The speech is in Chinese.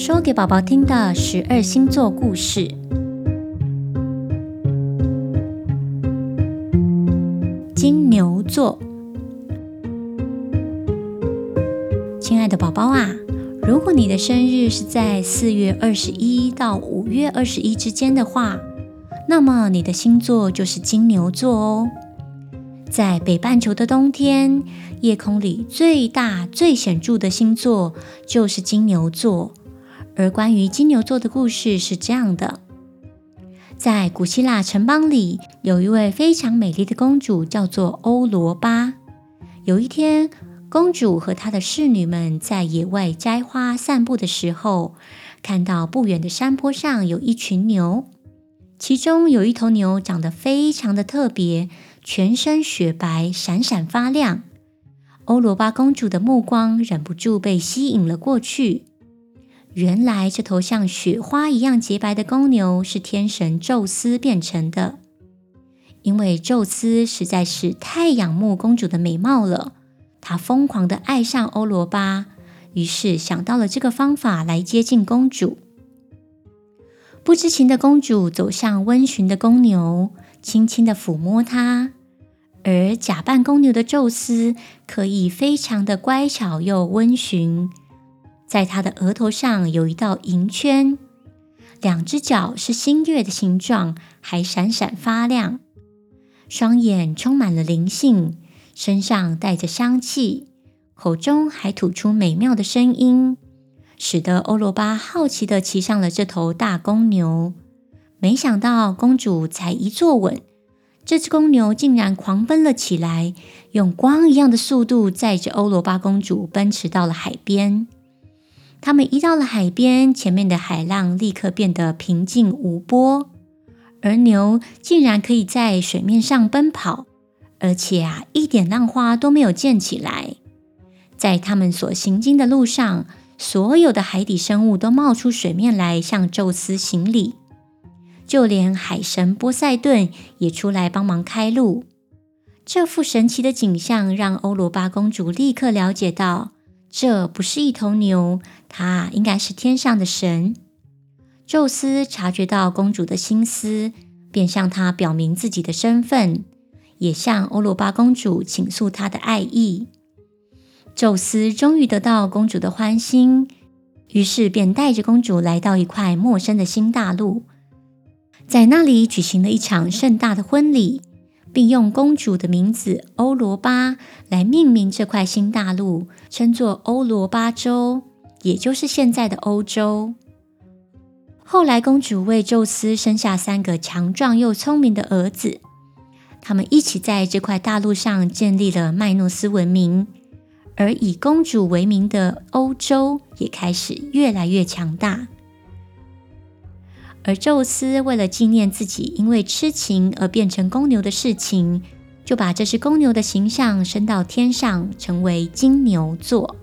说给宝宝听的十二星座故事。金牛座，亲爱的宝宝啊，如果你的生日是在四月二十一到五月二十一之间的话，那么你的星座就是金牛座哦。在北半球的冬天，夜空里最大、最显著的星座就是金牛座。而关于金牛座的故事是这样的：在古希腊城邦里，有一位非常美丽的公主，叫做欧罗巴。有一天，公主和她的侍女们在野外摘花、散步的时候，看到不远的山坡上有一群牛，其中有一头牛长得非常的特别。全身雪白，闪闪发亮。欧罗巴公主的目光忍不住被吸引了过去。原来，这头像雪花一样洁白的公牛是天神宙斯变成的。因为宙斯实在是太仰慕公主的美貌了，他疯狂地爱上欧罗巴，于是想到了这个方法来接近公主。不知情的公主走向温驯的公牛，轻轻地抚摸它。而假扮公牛的宙斯可以非常的乖巧又温驯，在他的额头上有一道银圈，两只脚是新月的形状，还闪闪发亮，双眼充满了灵性，身上带着香气，口中还吐出美妙的声音，使得欧罗巴好奇地骑上了这头大公牛。没想到公主才一坐稳。这只公牛竟然狂奔了起来，用光一样的速度载着欧罗巴公主奔驰到了海边。他们一到了海边，前面的海浪立刻变得平静无波，而牛竟然可以在水面上奔跑，而且啊，一点浪花都没有溅起来。在他们所行经的路上，所有的海底生物都冒出水面来向宙斯行礼。就连海神波塞顿也出来帮忙开路。这幅神奇的景象让欧罗巴公主立刻了解到，这不是一头牛，它应该是天上的神。宙斯察觉到公主的心思，便向她表明自己的身份，也向欧罗巴公主倾诉他的爱意。宙斯终于得到公主的欢心，于是便带着公主来到一块陌生的新大陆。在那里举行了一场盛大的婚礼，并用公主的名字欧罗巴来命名这块新大陆，称作欧罗巴洲，也就是现在的欧洲。后来，公主为宙斯生下三个强壮又聪明的儿子，他们一起在这块大陆上建立了麦诺斯文明，而以公主为名的欧洲也开始越来越强大。而宙斯为了纪念自己因为痴情而变成公牛的事情，就把这只公牛的形象升到天上，成为金牛座。